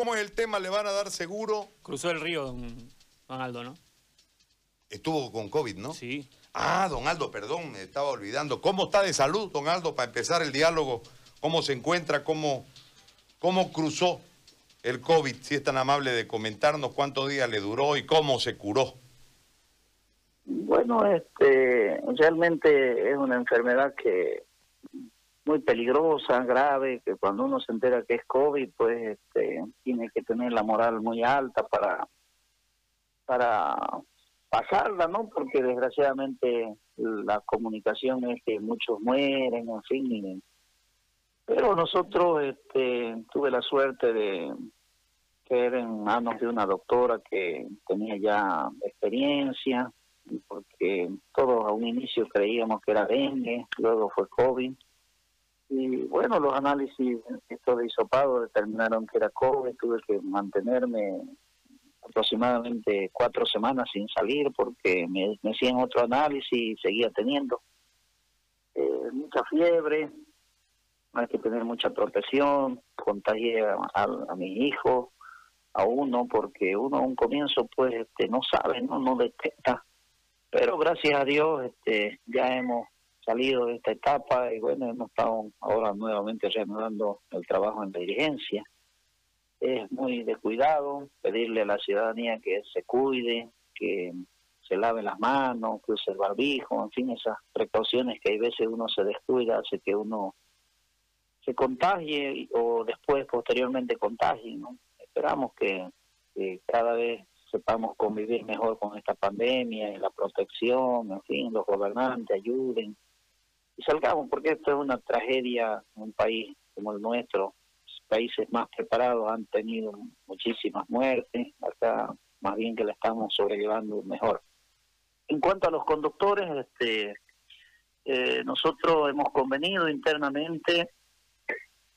¿Cómo es el tema? ¿Le van a dar seguro? Cruzó el río, don, don Aldo, ¿no? Estuvo con COVID, ¿no? Sí. Ah, don Aldo, perdón, me estaba olvidando. ¿Cómo está de salud, don Aldo, para empezar el diálogo? ¿Cómo se encuentra? ¿Cómo, cómo cruzó el COVID? Si es tan amable de comentarnos cuántos días le duró y cómo se curó. Bueno, este, realmente es una enfermedad que muy peligrosa, grave, que cuando uno se entera que es COVID, pues este, tiene que tener la moral muy alta para para pasarla, ¿no? Porque desgraciadamente la comunicación es que muchos mueren, en fin. Pero nosotros este, tuve la suerte de ser en manos de una doctora que tenía ya experiencia, porque todos a un inicio creíamos que era dengue, luego fue COVID. Y bueno, los análisis, esto de hisopado determinaron que era COVID, tuve que mantenerme aproximadamente cuatro semanas sin salir porque me, me hacían otro análisis y seguía teniendo eh, mucha fiebre, hay que tener mucha protección, contagié a, a, mis hijos, a uno, porque uno a un comienzo pues este no sabe, no, no detecta, pero gracias a Dios este ya hemos salido de esta etapa y bueno, hemos estado ahora nuevamente reanudando el trabajo en la dirigencia es muy de cuidado, pedirle a la ciudadanía que se cuide, que se lave las manos, que use el barbijo, en fin, esas precauciones que hay veces uno se descuida, hace que uno se contagie o después, posteriormente, contagie. ¿no? Esperamos que, cada vez sepamos convivir mejor con esta pandemia y la protección, en fin, los gobernantes ayuden y salgamos, porque esto es una tragedia en un país como el nuestro, países más preparados han tenido muchísimas muertes, acá más bien que la estamos sobrellevando mejor. En cuanto a los conductores, este, eh, nosotros hemos convenido internamente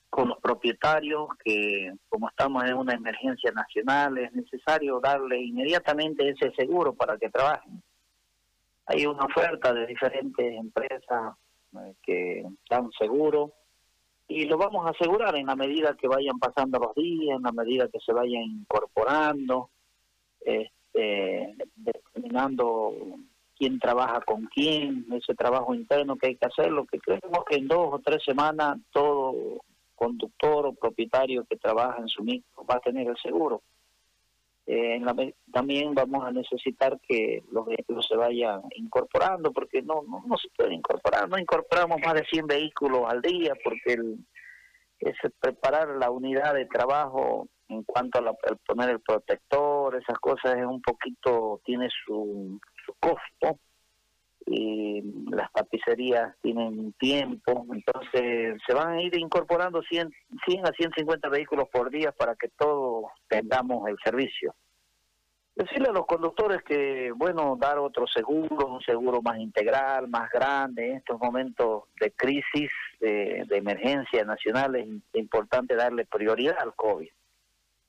con los propietarios que como estamos en una emergencia nacional es necesario darle inmediatamente ese seguro para que trabajen. Hay una oferta de diferentes empresas que dan seguro y lo vamos a asegurar en la medida que vayan pasando los días, en la medida que se vayan incorporando, este, determinando quién trabaja con quién, ese trabajo interno que hay que hacer, lo que creemos que en dos o tres semanas todo conductor o propietario que trabaja en su micro va a tener el seguro. Eh, también vamos a necesitar que los vehículos se vayan incorporando, porque no, no, se puede incorporar, no incorporamos más de 100 vehículos al día, porque el, es preparar la unidad de trabajo en cuanto a poner el protector, esas cosas es un poquito, tiene su, su costo, y las tapicerías tienen tiempo, entonces se van a ir incorporando 100, 100 a 150 vehículos por día para que todos tengamos el servicio. Decirle a los conductores que, bueno, dar otro seguro, un seguro más integral, más grande, en estos momentos de crisis, de, emergencia nacional, es importante darle prioridad al COVID.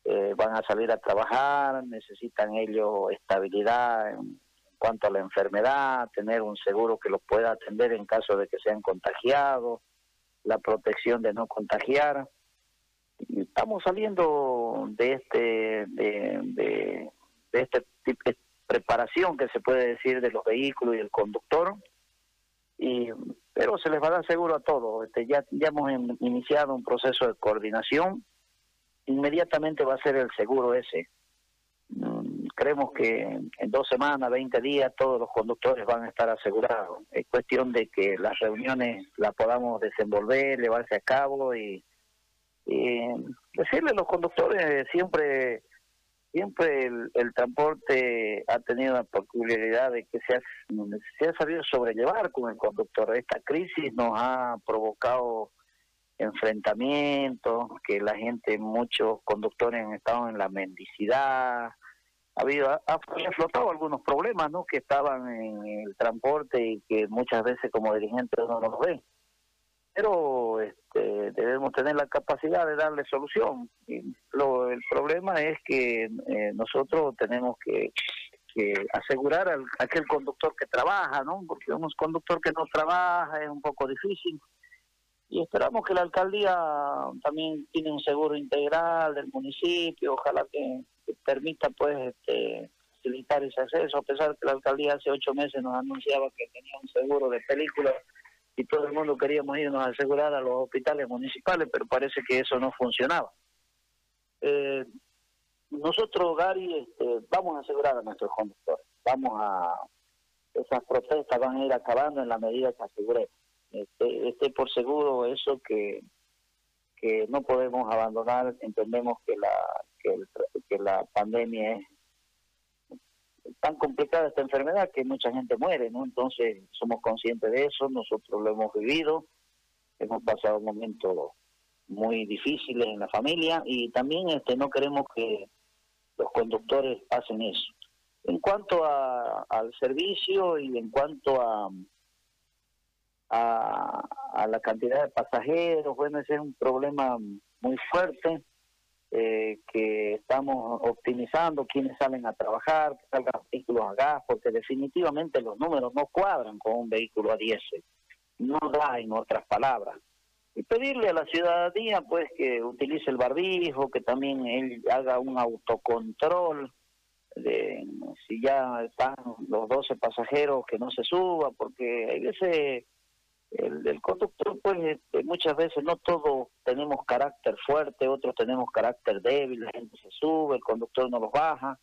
Eh, van a salir a trabajar, necesitan ellos estabilidad cuanto a la enfermedad, tener un seguro que los pueda atender en caso de que sean contagiados, la protección de no contagiar. estamos saliendo de este de, este tipo de preparación que se puede decir de los vehículos y el conductor. Y pero se les va a dar seguro a todos. Este ya ya hemos iniciado un proceso de coordinación. Inmediatamente va a ser el seguro ese creemos que en dos semanas, 20 días, todos los conductores van a estar asegurados. Es cuestión de que las reuniones las podamos desenvolver, llevarse a cabo y, decirle a los conductores siempre siempre el, transporte ha tenido la peculiaridad de que se ha, se ha sabido sobrellevar con el conductor. Esta crisis nos ha provocado enfrentamientos, que la gente, muchos conductores han estado en la mendicidad, ha habido ha, flotado algunos problemas no que estaban en el transporte y que muchas veces como dirigente uno no los ve pero este, debemos tener la capacidad de darle solución. Y lo, el problema es que eh, nosotros tenemos que, que asegurar al aquel conductor que trabaja no porque un conductor que no trabaja es un poco difícil y esperamos que la alcaldía también tiene un seguro integral del municipio, ojalá que, permita pues este, facilitar ese acceso, a pesar que la alcaldía hace ocho meses nos anunciaba que tenía un seguro de películas y todo el mundo queríamos irnos a asegurar a los hospitales municipales, pero parece que eso no funcionaba. Eh, nosotros, Gary, este, vamos a asegurar a nuestros conductores, vamos a... Esas protestas van a ir acabando en la medida que aseguremos. Este, esté por seguro eso que, que no podemos abandonar, entendemos que la, que, que la pandemia es tan complicada esta enfermedad que mucha gente muere, ¿no? Entonces somos conscientes de eso, nosotros lo hemos vivido, hemos pasado momentos muy difíciles en la familia y también este no queremos que los conductores hacen eso. En cuanto a, al servicio y en cuanto a, a, a la cantidad de pasajeros, bueno, ese es un problema muy fuerte eh, que estamos optimizando quienes salen a trabajar, que salgan vehículos a gas, porque definitivamente los números no cuadran con un vehículo a diésel. No da, en otras palabras. Y pedirle a la ciudadanía, pues, que utilice el barbijo, que también él haga un autocontrol de si ya están los 12 pasajeros, que no se suba, porque hay veces el, conductor, pues este, muchas veces no todos tenemos carácter fuerte, otros tenemos carácter débil, la gente se sube, el conductor no los baja.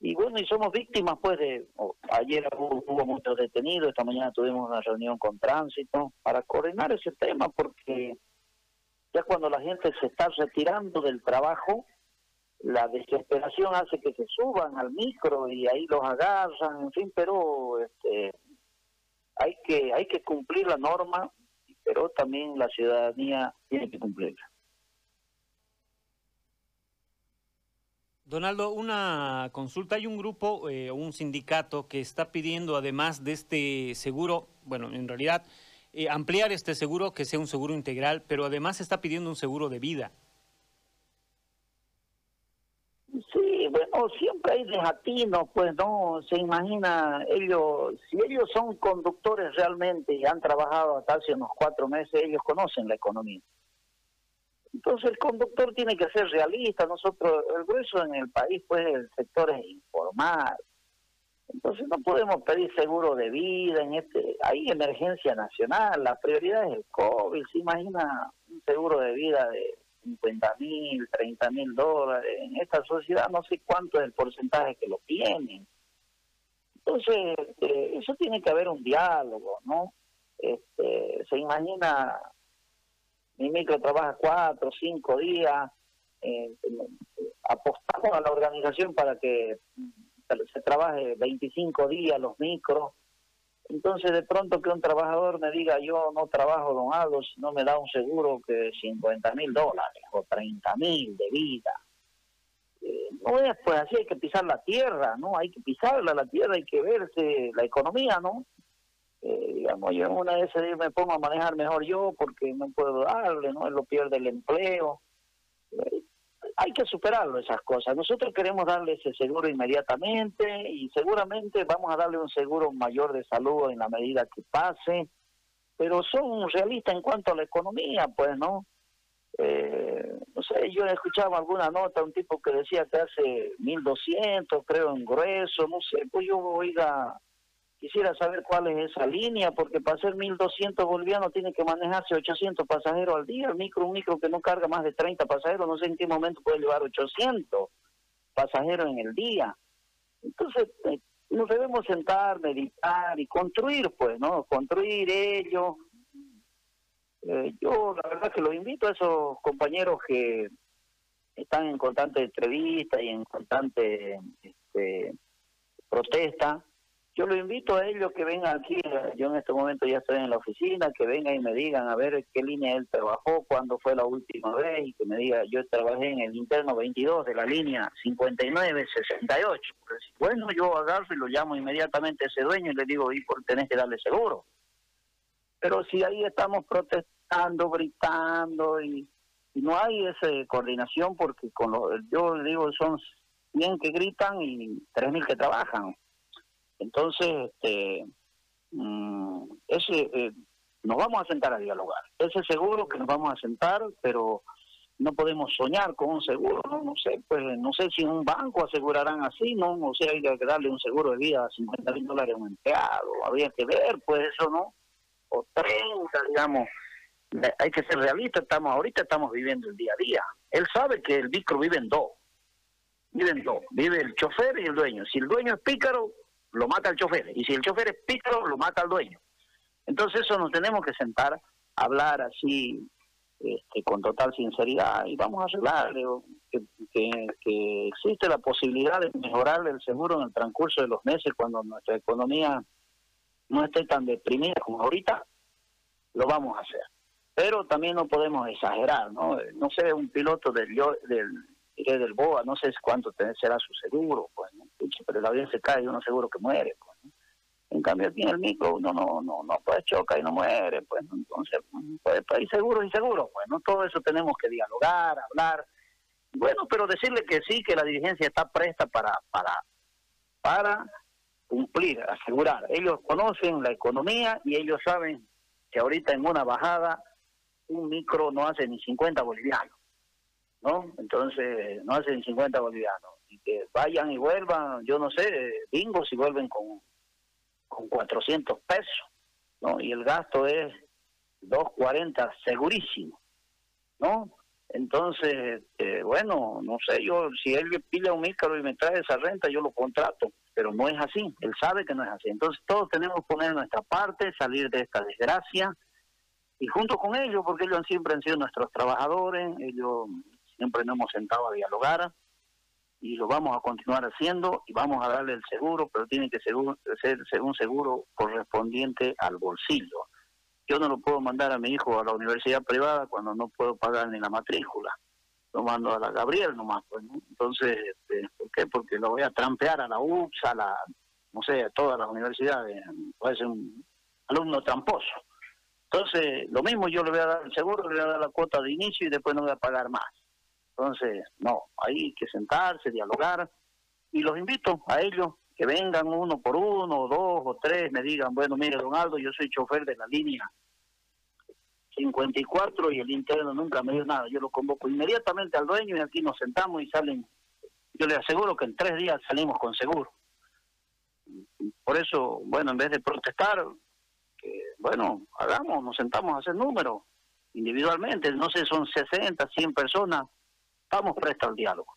Y bueno, y somos víctimas, pues, de. ayer hubo, muchos detenidos, esta mañana tuvimos una reunión con tránsito para coordinar ese tema, porque ya cuando la gente se está retirando del trabajo, la desesperación hace que se suban al micro y ahí los agarran, en fin, pero este, hay que hay que cumplir la norma, pero también la ciudadanía tiene que cumplirla. Donaldo, una consulta. Hay un grupo eh, un sindicato que está pidiendo, además de este seguro, bueno, en realidad, eh, ampliar este seguro, que sea un seguro integral, pero además está pidiendo un seguro de vida. Bueno, siempre hay desatinos, pues no se imagina ellos, si ellos son conductores realmente y han trabajado hasta hace unos cuatro meses, ellos conocen la economía. Entonces el conductor tiene que ser realista, nosotros, el grueso en el país, pues el sector es informal. Entonces no podemos pedir seguro de vida en este, hay emergencia nacional, la prioridad es el COVID, se imagina un seguro de vida de 50 mil, 30 mil dólares. En esta sociedad no sé cuánto es el porcentaje que lo tienen. Entonces, este, eso tiene que haber un diálogo, ¿no? Este, se imagina, mi micro trabaja cuatro, cinco días, eh, apostamos a la organización para que se trabaje 25 días los micros, entonces, de pronto que un trabajador me diga, yo no trabajo, don Aldo, si no me da un seguro que 50 mil dólares o 30 mil de vida. Eh, no es pues así, hay que pisar la tierra, ¿no? Hay que pisarla la tierra, hay que verse la economía, ¿no? Eh, digamos, yo en una de esas me pongo a manejar mejor yo porque no puedo darle, ¿no? Él lo pierde el empleo. Hay que superarlo esas cosas. Nosotros queremos darle ese seguro inmediatamente y seguramente vamos a darle un seguro mayor de salud en la medida que pase, pero son realistas en cuanto a la economía, pues, ¿no? Eh, no sé, yo escuchaba alguna nota, un tipo que decía que hace 1200, creo, en grueso, no sé, pues yo, oiga, Quisiera saber cuál es esa línea, porque para hacer 1.200 bolivianos tiene que manejarse 800 pasajeros al día. El micro, un micro que no carga más de 30 pasajeros, no sé en qué momento puede llevar 800 pasajeros en el día. Entonces, eh, nos debemos sentar, meditar y construir, pues, ¿no? Construir ellos. Eh, yo, la verdad, que los invito a esos compañeros que están en constante entrevista y en constante este, protesta yo lo invito a ellos que vengan aquí, yo en este momento ya estoy en la oficina, que vengan y me digan a ver qué línea él trabajó, cuándo fue la última vez, y que me diga, yo trabajé en el interno 22 de la línea 5968. Pues, bueno, yo agarro y lo llamo inmediatamente a ese dueño y le digo, y por tenés que darle seguro. Pero si ahí estamos protestando, gritando y, no hay esa coordinación porque con lo, yo digo son 100 que gritan y 3.000 que trabajan. Entonces, este, mm, ese, eh, nos vamos a sentar a dialogar. Ese seguro que nos vamos a sentar, pero no podemos soñar con un seguro, no, no sé, pues no sé si un banco asegurarán así, no, o sea, hay que darle un seguro de vida a 50 mil dólares a un empleado, habría que ver, pues eso no, o 30, digamos, hay que ser realista, estamos ahorita estamos viviendo el día a día. Él sabe que el micro vive en dos, vive en dos, vive el chofer y el dueño. Si el dueño es pícaro, lo mata el chofer, y si el chofer es pícaro, lo mata el dueño. Entonces eso nos tenemos que sentar, hablar así este, con total sinceridad y vamos a arreglar que, que, existe la posibilidad de mejorar el seguro en el transcurso de los meses cuando nuestra economía no esté tan deprimida como ahorita, lo vamos a hacer. Pero también no podemos exagerar, ¿no? No sé, un piloto del, del, del BOA, no sé cuánto será su seguro, pues, pero el avión se cae y uno seguro que muere, pues, en cambio aquí en el micro uno no, no, no puede chocar y no muere, pues entonces puede, ir seguro y seguro, pues no todo eso tenemos que dialogar, hablar, bueno, pero decirle que sí, que la dirigencia está presta para, para, para cumplir, asegurar. Ellos conocen la economía y ellos saben que ahorita en una bajada un micro no hace ni 50 bolivianos, ¿no? Entonces no hace ni 50 bolivianos. Y que vayan y vuelvan, yo no sé, bingo si vuelven con con 400 pesos, ¿no? Y el gasto es 240 segurísimo, ¿no? Entonces, eh, bueno, no sé, yo, si él pide un micro y me trae esa renta, yo lo contrato, pero no es así, él sabe que no es así. Entonces, todos tenemos que poner nuestra parte, salir de esta desgracia, y junto con ellos, porque ellos siempre han sido nuestros trabajadores, ellos siempre nos hemos sentado a dialogar, y lo vamos a continuar haciendo y vamos a darle el seguro, pero tiene que ser un seguro correspondiente al bolsillo. Yo no lo puedo mandar a mi hijo a la universidad privada cuando no puedo pagar ni la matrícula. Lo mando a la Gabriel nomás. Pues, Entonces, este, ¿por qué? Porque lo voy a trampear a la UPS, a la, no sé, a todas las universidades. Puede ser un alumno tramposo. Entonces, lo mismo yo le voy a dar el seguro, le voy a dar la cuota de inicio y después no voy a pagar más. Entonces, no, hay que sentarse, dialogar, y los invito a ellos que vengan uno por uno, dos o tres, me digan, bueno, mire, don Aldo, yo soy chofer de la línea 54 y el interno nunca me dio nada. Yo lo convoco inmediatamente al dueño y aquí nos sentamos y salen. Yo le aseguro que en tres días salimos con seguro. Por eso, bueno, en vez de protestar, que, bueno, hagamos, nos sentamos a hacer números individualmente. No sé, son 60, 100 personas estamos prestos al diálogo,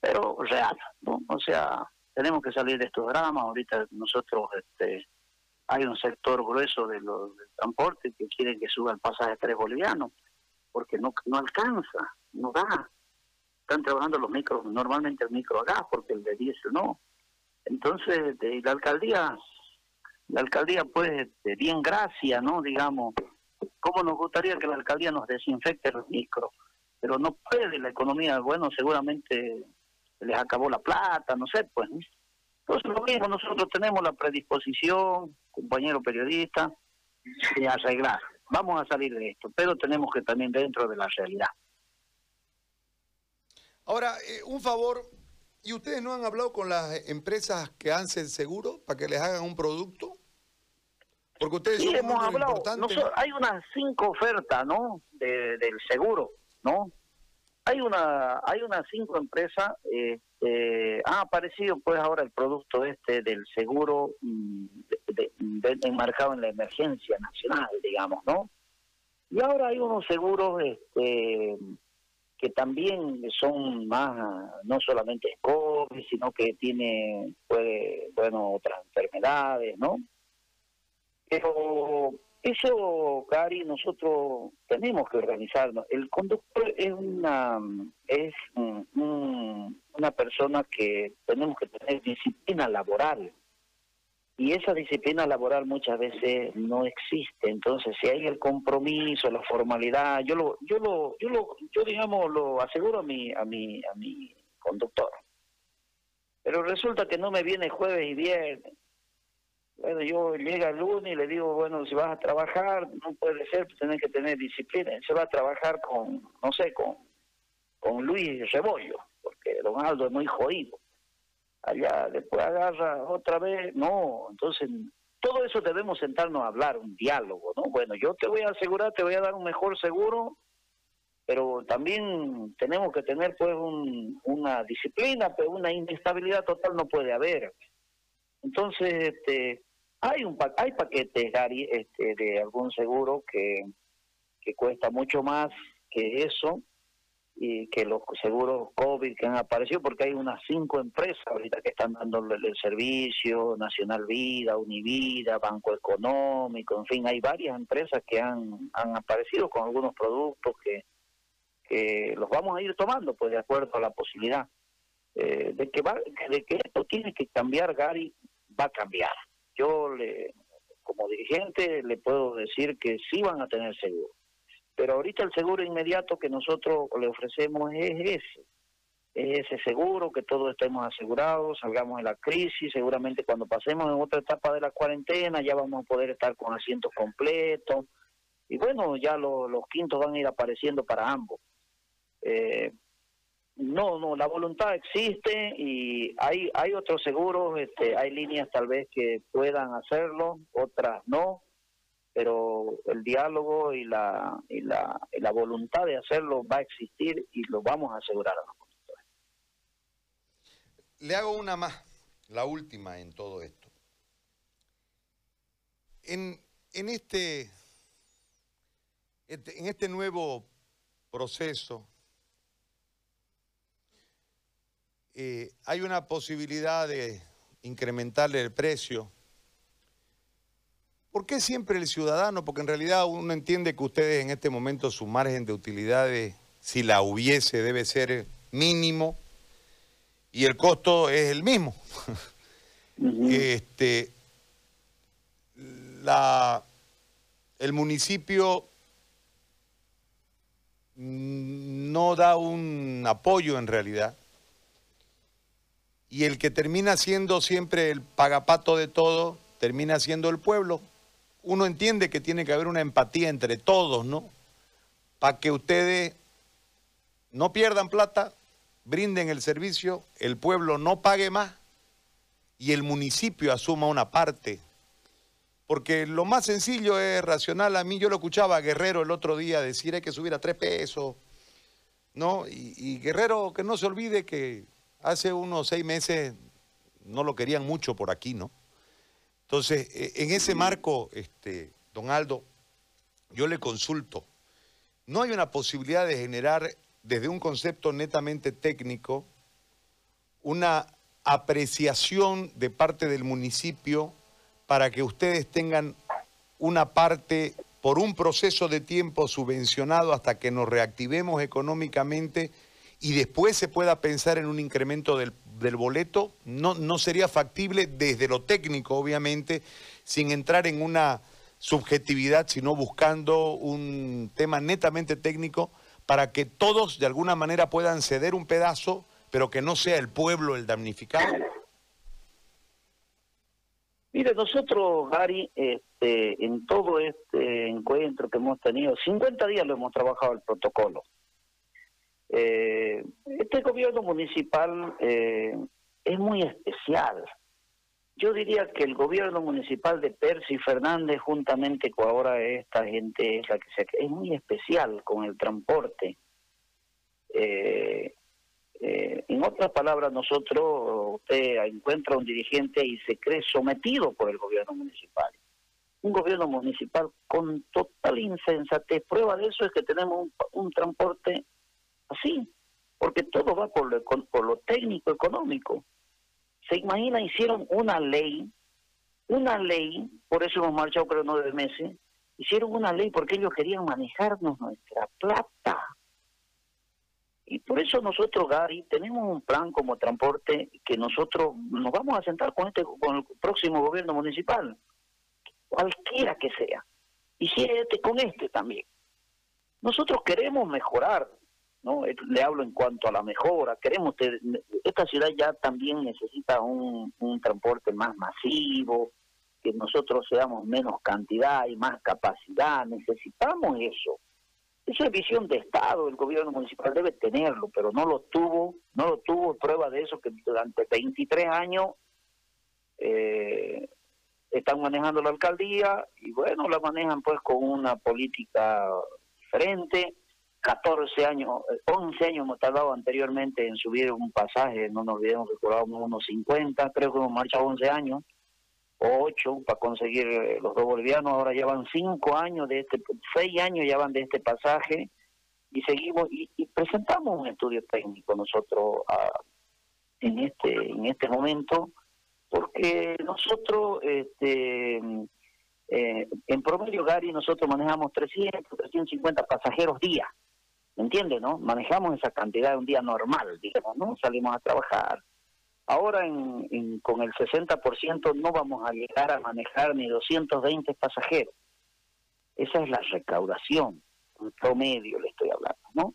pero real. O sea, tenemos que salir de estos dramas. Ahorita nosotros, este, hay un sector grueso de los, del transporte que quieren que suba el pasaje tres bolivianos, porque no, no alcanza, no da. Están trabajando los micros, normalmente el micro a gas, porque el de diésel no. Entonces, de la alcaldía, la alcaldía, pues, de bien gracia, ¿no? Digamos, ¿cómo nos gustaría que la alcaldía nos desinfecte los micros? Pero no puede la economía, bueno, seguramente les acabó la plata, no sé, pues. Entonces lo mismo, nosotros tenemos la predisposición, compañero periodista, de arreglar. Vamos a salir de esto, pero tenemos que también dentro de la realidad. Ahora, eh, un favor, ¿y ustedes no han hablado con las empresas que hacen seguro para que les hagan un producto? Porque ustedes sí, hemos hablado. hay unas cinco ofertas, ¿no? del seguro ¿no? Hay una, hay unas cinco empresas, este, ha aparecido pues ahora el producto este del seguro mm, enmarcado en la emergencia nacional, digamos, ¿no? Y ahora hay unos seguros este, que también son más, no solamente COVID, sino que tiene, puede, bueno, otras enfermedades, ¿no? Pero eso, Cari, nosotros tenemos que organizarnos. El conductor es una es una persona que tenemos que tener disciplina laboral y esa disciplina laboral muchas veces no existe. Entonces, si hay el compromiso, la formalidad, yo lo yo lo yo lo yo digamos lo aseguro a mi a mi a mi conductor. Pero resulta que no me viene jueves y viernes bueno, yo llega el lunes y le digo, bueno, si vas a trabajar, no puede ser, pues que tener disciplina. Se va a trabajar con, no sé, con, con Luis Rebollo, porque Don Aldo es muy jodido. Allá después agarra otra vez, no, entonces todo eso debemos sentarnos a hablar, un diálogo, ¿no? Bueno, yo te voy a asegurar, te voy a dar un mejor seguro, pero también tenemos que tener pues una disciplina, pero una inestabilidad total no puede haber. Entonces, este, hay un hay paquetes, Gary, este, de algún seguro que, que cuesta mucho más que eso, y que los seguros COVID que han aparecido, porque hay unas cinco empresas ahorita que están dando el servicio, Nacional Vida, Univida, Banco Económico, en fin, hay varias empresas que han, han aparecido con algunos productos que, que los vamos a ir tomando, pues de acuerdo a la posibilidad. Eh, de que va, de que esto tiene que cambiar, Gary, va a cambiar. Yo le, como dirigente le puedo decir que sí van a tener seguro. Pero ahorita el seguro inmediato que nosotros le ofrecemos es ese, es ese seguro, que todos estemos asegurados, salgamos de la crisis, seguramente cuando pasemos en otra etapa de la cuarentena ya vamos a poder estar con asientos completos, y bueno, ya los quintos van a ir apareciendo para ambos. Eh, no, no, la voluntad existe y hay hay otros seguros, este, hay líneas tal vez que puedan hacerlo, otras no, pero el diálogo y la, y la, y la voluntad de hacerlo va a existir y lo vamos a asegurar a los conductores. Le hago una más, la última en todo esto. En, en, este, este en este nuevo proceso eh, hay una posibilidad de incrementarle el precio ¿Por qué siempre el ciudadano? Porque en realidad uno entiende que ustedes en este momento su margen de utilidades, si la hubiese, debe ser mínimo y el costo es el mismo. este, la, el municipio no da un apoyo en realidad y el que termina siendo siempre el pagapato de todo termina siendo el pueblo uno entiende que tiene que haber una empatía entre todos, ¿no? Para que ustedes no pierdan plata, brinden el servicio, el pueblo no pague más y el municipio asuma una parte. Porque lo más sencillo es racional. A mí yo lo escuchaba a Guerrero el otro día decir hay que subir a tres pesos, ¿no? Y, y Guerrero que no se olvide que hace unos seis meses no lo querían mucho por aquí, ¿no? Entonces, e, en ese marco, este, don Aldo, yo le consulto, ¿no hay una posibilidad de generar desde un concepto netamente técnico una apreciación de parte del municipio para que ustedes tengan una parte por un proceso de tiempo subvencionado hasta que nos reactivemos económicamente y después se pueda pensar en un incremento del, boleto, no, no sería factible desde lo técnico, obviamente, sin entrar en una subjetividad, sino buscando un tema netamente técnico para que todos de alguna manera puedan ceder un pedazo, pero que no sea el pueblo el damnificado? Mire, nosotros, Gary, este, en todo este encuentro que hemos tenido, 50 días lo hemos trabajado el protocolo. Eh, este gobierno municipal eh, es muy especial. Yo diría que el gobierno municipal de Percy Fernández, juntamente con ahora esta gente, es la que se, es muy especial con el transporte. Eh, en otras palabras, nosotros, usted encuentra un dirigente y se cree sometido por el gobierno municipal. Un gobierno municipal con total insensatez. Prueba de eso es que tenemos un transporte así, porque todo va por lo, por lo técnico económico. Se imagina, hicieron una ley, una ley, por eso hemos marchado creo nueve meses, hicieron una ley porque ellos querían manejarnos nuestra plata. Y por eso nosotros, Gary, tenemos un plan como transporte que nosotros nos vamos a sentar con este con el próximo gobierno municipal, cualquiera que sea. Y si este, con este también. Nosotros queremos mejorar ¿no? Eh, le hablo en cuanto a la mejora. Queremos, esta ciudad ya también necesita un, transporte más masivo, que nosotros seamos menos cantidad y más capacidad. Necesitamos eso. Esa es visión de Estado, el gobierno municipal debe tenerlo, pero no lo tuvo, no lo tuvo. Prueba de eso que durante 23 años eh, están manejando la alcaldía y bueno, la manejan pues con una política diferente. 14 años, 11 años hemos tardado anteriormente en subir un pasaje, no nos olvidemos que cobrábamos unos 50, creo que hemos marchado 11 años, o 8 para conseguir eh, los dos bolivianos, ahora llevan 5 años de este, 6 años ya van de este pasaje y seguimos y, presentamos un estudio técnico nosotros ah, en este en este momento porque nosotros este eh, en promedio Gary nosotros manejamos 300 350 pasajeros día. ¿me entiendes no manejamos esa cantidad de un día normal digamos no salimos a trabajar. Ahora en, con el 60% no vamos a llegar a manejar ni 220 pasajeros. Esa es la recaudación promedio le estoy hablando, ¿no?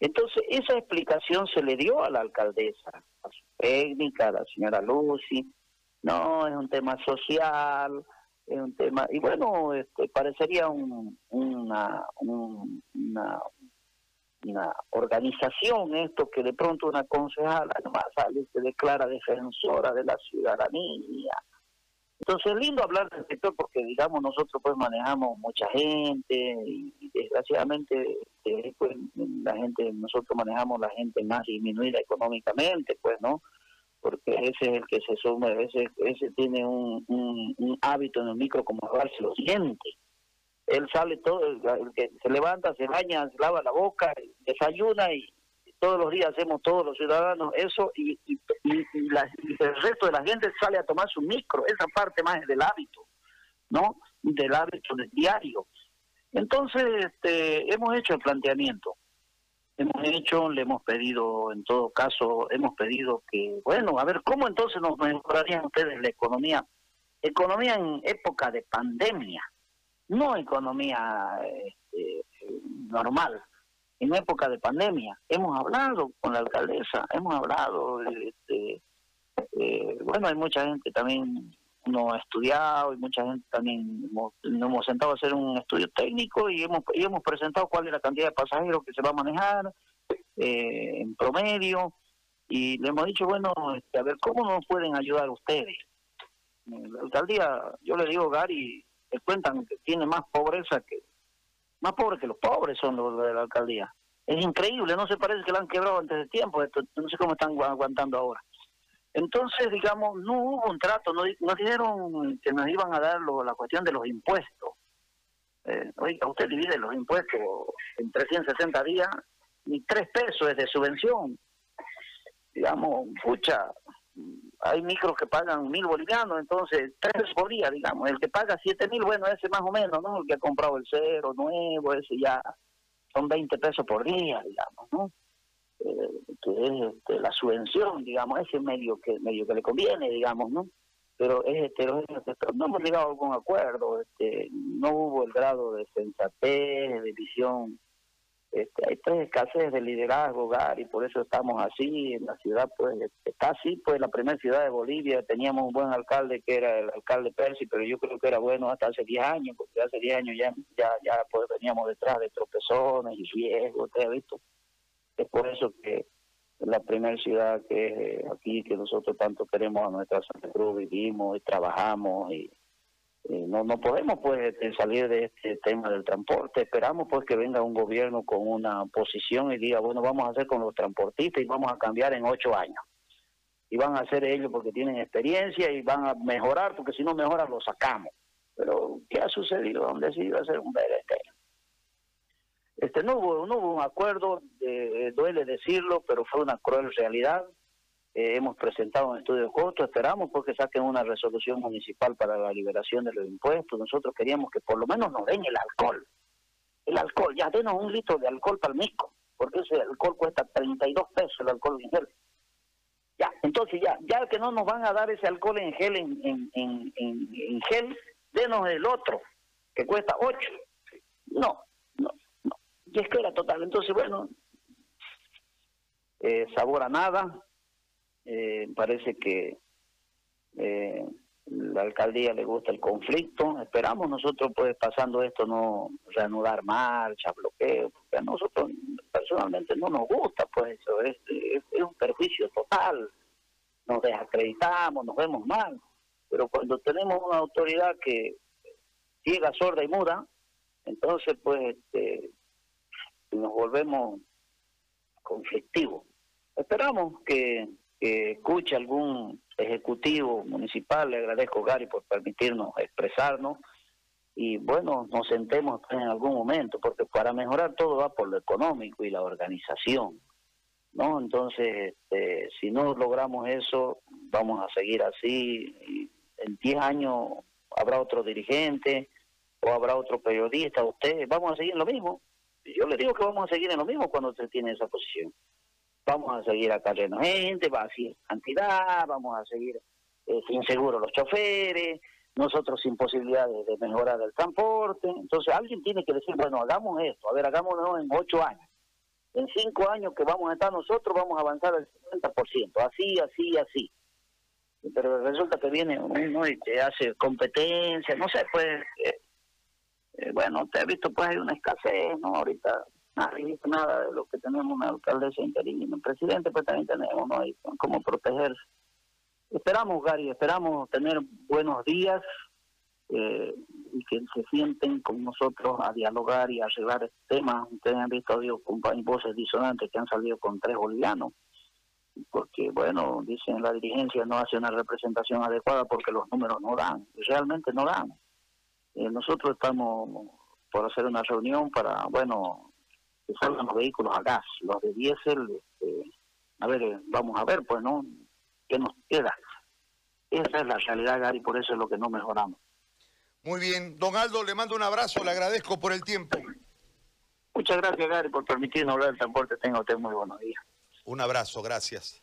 Entonces, esa explicación se le dio a la alcaldesa, a su técnica, a la señora Lucy, no, es un tema social, es un tema, y bueno, este, parecería un, una, una, una organización esto que de pronto una concejala nomás sale se declara defensora de la ciudadanía, entonces es lindo hablar del sector porque, digamos, nosotros pues manejamos mucha gente y, desgraciadamente eh, pues la gente, nosotros manejamos la gente más disminuida económicamente, pues, ¿no? Porque ese es el que se sube, ese, ese tiene un, un, hábito en el micro como lavarse los dientes. Él sale todo, el que se levanta, se baña, se lava la boca, desayuna y todos los días hacemos todos los ciudadanos eso y, y, el resto de la gente sale a tomar su micro, esa parte más es del hábito, ¿no? Del hábito del diario. Entonces, este, hemos hecho el planteamiento, hemos hecho, le hemos pedido, en todo caso, hemos pedido que, bueno, a ver, ¿cómo entonces nos mejorarían ustedes la economía? Economía en época de pandemia, no economía este, normal en época de pandemia. Hemos hablado con la alcaldesa, hemos hablado, este, eh, bueno, hay mucha gente también no ha estudiado y mucha gente también nos hemos sentado a hacer un estudio técnico y hemos, y hemos presentado cuál es la cantidad de pasajeros que se va a manejar eh, en promedio y le hemos dicho, bueno, este, a ver, ¿cómo nos pueden ayudar ustedes? La alcaldía, yo le digo, Gary, les cuentan que tiene más pobreza que más pobres que los pobres son los de la alcaldía. Es increíble, no se parece que lo han quebrado antes de tiempo, esto, no sé cómo están aguantando ahora. Entonces, digamos, no hubo un trato, no, nos dijeron que nos iban a dar la cuestión de los impuestos. Eh, oiga, usted divide los impuestos en 360 días, ni tres pesos es de subvención. Digamos, pucha, hay micros que pagan mil bolivianos, entonces tres por día, digamos. El que paga siete mil, bueno, ese más o menos, ¿no? El que ha comprado el cero nuevo, ese ya son 20 pesos por día, digamos, ¿no? Eh, que es este, la subvención, digamos, ese medio que medio que le conviene, digamos, ¿no? Pero es este, no hemos llegado a algún acuerdo, este, no hubo el grado de sensatez, de visión este, hay tres escasez de liderazgo, Gary, por eso estamos así. En la ciudad, pues, está así, pues, la primera ciudad de Bolivia. Teníamos un buen alcalde que era el alcalde Percy, pero yo creo que era bueno hasta hace 10 años, porque hace 10 años ya, ya, ya pues, veníamos detrás de tropezones y riesgos, usted ha visto. Es por eso que la primera ciudad que es aquí, que nosotros tanto queremos a nuestra Santa Cruz, vivimos y trabajamos y eh, no no podemos pues este, salir de este tema del transporte. Esperamos pues que venga un gobierno con una posición y diga bueno vamos a hacer con los transportistas y vamos a cambiar en ocho años y van a hacer ellos porque tienen experiencia y van a mejorar porque si no mejoran lo sacamos. Pero qué ha sucedido donde se iba a ser un BRT este no hubo no hubo un acuerdo eh, duele decirlo pero fue una cruel realidad eh, hemos presentado un estudio de costo, esperamos porque saquen una resolución municipal para la liberación de los impuestos. Nosotros queríamos que por lo menos nos den el alcohol. El alcohol, ya denos un litro de alcohol para el misco, porque ese alcohol cuesta 32 pesos el alcohol en gel. Ya, entonces ya, ya que no nos van a dar ese alcohol en gel en, en, en, en, gel, denos el otro, que cuesta 8. No, no, no. Y es que era total. Entonces, bueno, eh, sabor a nada, eh, parece que eh, la alcaldía le gusta el conflicto. Esperamos nosotros, pues, pasando esto, no reanudar marcha, bloqueo, porque a nosotros personalmente no nos gusta, pues, eso es, un perjuicio total. Nos desacreditamos, nos vemos mal. Pero cuando tenemos una autoridad que ciega, sorda y muda, entonces pues este, nos volvemos conflictivos. Esperamos que, que escuche algún ejecutivo municipal, le agradezco Gary por permitirnos expresarnos y bueno, nos sentemos en algún momento, porque para mejorar todo va por lo económico y la organización, ¿no? Entonces, este, si no logramos eso, vamos a seguir así, en 10 años habrá otro dirigente o habrá otro periodista, usted, vamos a seguir en lo mismo. Yo le digo que vamos a seguir en lo mismo cuando usted tiene esa posición. Vamos a seguir acá lleno gente, va a seguir cantidad, vamos a seguir eh, sin seguro los choferes, nosotros sin posibilidades de mejorar el transporte. Entonces alguien tiene que decir, bueno, hagamos esto, a ver, hagámoslo en ocho años. En cinco años que vamos a estar nosotros vamos a avanzar al 50%, así, así, así. Pero resulta que viene uno y te hace competencia, no sé, pues, eh, eh, bueno, te he visto, pues hay una escasez, ¿no? Ahorita nada de lo que tenemos una alcaldesa interina, el presidente pues también tenemos, ¿no? Cómo protegerse. Esperamos, Gary, esperamos tener buenos días eh, y que se sienten con nosotros a dialogar y a arreglar temas. Ustedes han visto digo, voces disonantes que han salido con tres bolivianos, porque, bueno, dicen la dirigencia no hace una representación adecuada porque los números no dan, realmente no dan. Eh, nosotros estamos por hacer una reunión para, bueno, que salgan los vehículos a gas, los de diésel, este, a ver, vamos a ver, pues, ¿no? ¿Qué nos queda? Esa es la realidad, Gary, por eso es lo que no mejoramos. Muy bien. Don Aldo, le mando un abrazo, le agradezco por el tiempo. Muchas gracias, Gary, por permitirnos hablar del transporte. Tenga usted muy buenos días. Un abrazo, gracias.